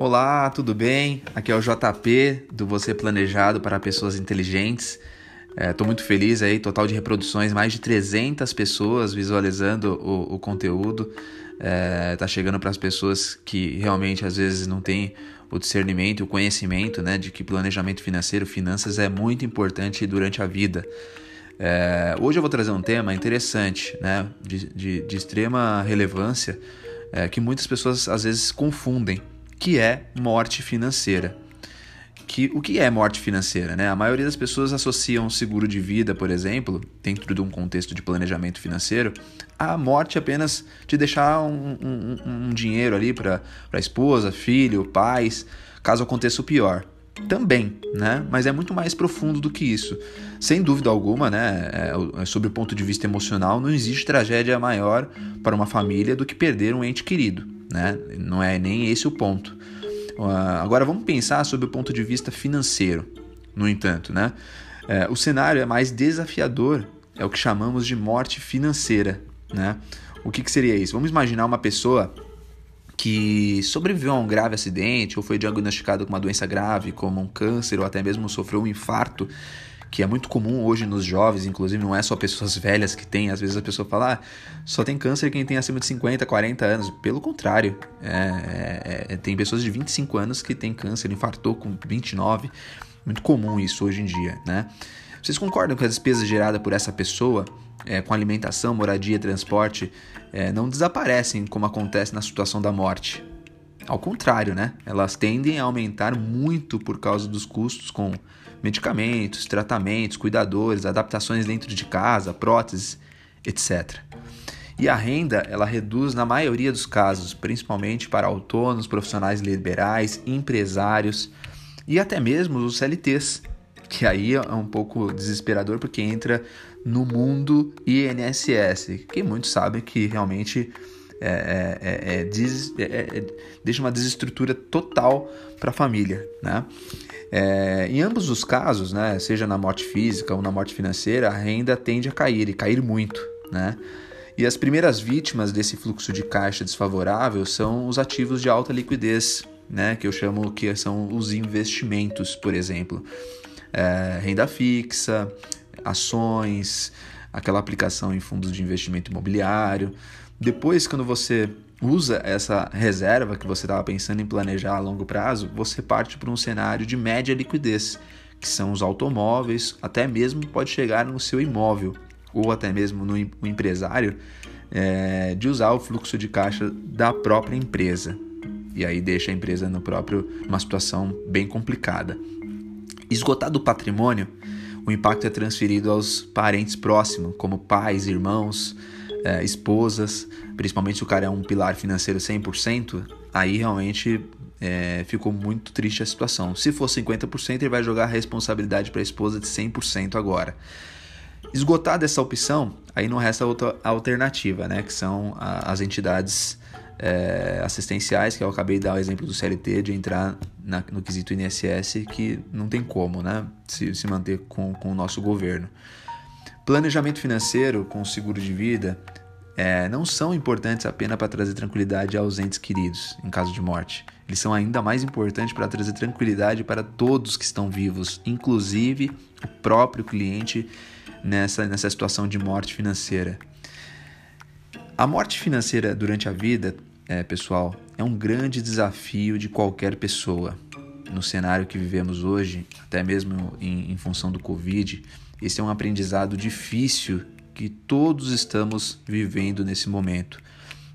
Olá, tudo bem? Aqui é o JP do Você Planejado para Pessoas Inteligentes. Estou é, muito feliz aí, total de reproduções, mais de 300 pessoas visualizando o, o conteúdo. É, tá chegando para as pessoas que realmente às vezes não têm o discernimento, o conhecimento, né, de que planejamento financeiro, finanças é muito importante durante a vida. É, hoje eu vou trazer um tema interessante, né, de, de, de extrema relevância, é, que muitas pessoas às vezes confundem, que é morte financeira que o que é morte financeira, né? A maioria das pessoas associam seguro de vida, por exemplo, dentro de um contexto de planejamento financeiro, a morte apenas de deixar um, um, um dinheiro ali para a esposa, filho, pais, caso aconteça o pior. Também, né? Mas é muito mais profundo do que isso. Sem dúvida alguma, né? É, sobre o ponto de vista emocional, não existe tragédia maior para uma família do que perder um ente querido, né? Não é nem esse o ponto. Ah, agora vamos pensar sobre o ponto de vista financeiro. No entanto, né? É, o cenário é mais desafiador, é o que chamamos de morte financeira. Né? O que, que seria isso? Vamos imaginar uma pessoa que sobreviveu a um grave acidente ou foi diagnosticado com uma doença grave, como um câncer ou até mesmo sofreu um infarto que é muito comum hoje nos jovens, inclusive não é só pessoas velhas que têm, às vezes a pessoa fala, ah, só tem câncer quem tem acima de 50, 40 anos. Pelo contrário, é, é, é, tem pessoas de 25 anos que têm câncer, infartou com 29. Muito comum isso hoje em dia, né? Vocês concordam que as despesas geradas por essa pessoa, é, com alimentação, moradia, transporte, é, não desaparecem como acontece na situação da morte? Ao contrário, né? Elas tendem a aumentar muito por causa dos custos com medicamentos, tratamentos, cuidadores, adaptações dentro de casa, próteses, etc. E a renda, ela reduz na maioria dos casos, principalmente para autônomos, profissionais liberais, empresários e até mesmo os CLTs, que aí é um pouco desesperador porque entra no mundo INSS, que muitos sabem que realmente é, é, é, des, deixa uma desestrutura total para a família. Né? em ambos os casos, né, seja na morte física ou na morte financeira, a renda tende a cair e cair muito. Né? E as primeiras vítimas desse fluxo de caixa desfavorável são os ativos de alta liquidez, né, que eu chamo que são os investimentos, por exemplo. É, renda fixa, ações, aquela aplicação em fundos de investimento imobiliário. Depois, quando você usa essa reserva que você estava pensando em planejar a longo prazo, você parte para um cenário de média liquidez, que são os automóveis, até mesmo pode chegar no seu imóvel, ou até mesmo no empresário, é, de usar o fluxo de caixa da própria empresa. E aí deixa a empresa no próprio uma situação bem complicada. Esgotado o patrimônio, o impacto é transferido aos parentes próximos, como pais, irmãos, é, esposas, principalmente se o cara é um pilar financeiro 100%, aí realmente é, ficou muito triste a situação. Se for 50%, ele vai jogar a responsabilidade para a esposa de 100% agora. Esgotada essa opção, aí não resta outra alternativa, né? Que são a, as entidades é, assistenciais, que eu acabei de dar o exemplo do CLT, de entrar na, no quesito INSS, que não tem como, né? Se, se manter com, com o nosso governo. Planejamento financeiro com seguro de vida é, não são importantes apenas para trazer tranquilidade aos entes queridos em caso de morte. Eles são ainda mais importantes para trazer tranquilidade para todos que estão vivos, inclusive o próprio cliente nessa, nessa situação de morte financeira. A morte financeira durante a vida, é, pessoal, é um grande desafio de qualquer pessoa. No cenário que vivemos hoje, até mesmo em, em função do Covid, esse é um aprendizado difícil que todos estamos vivendo nesse momento.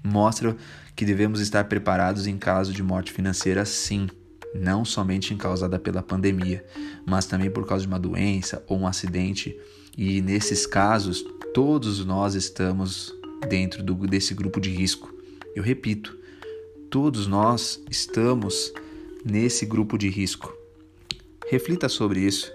Mostra que devemos estar preparados em caso de morte financeira, sim, não somente causada pela pandemia, mas também por causa de uma doença ou um acidente. E nesses casos, todos nós estamos dentro do, desse grupo de risco. Eu repito, todos nós estamos nesse grupo de risco. Reflita sobre isso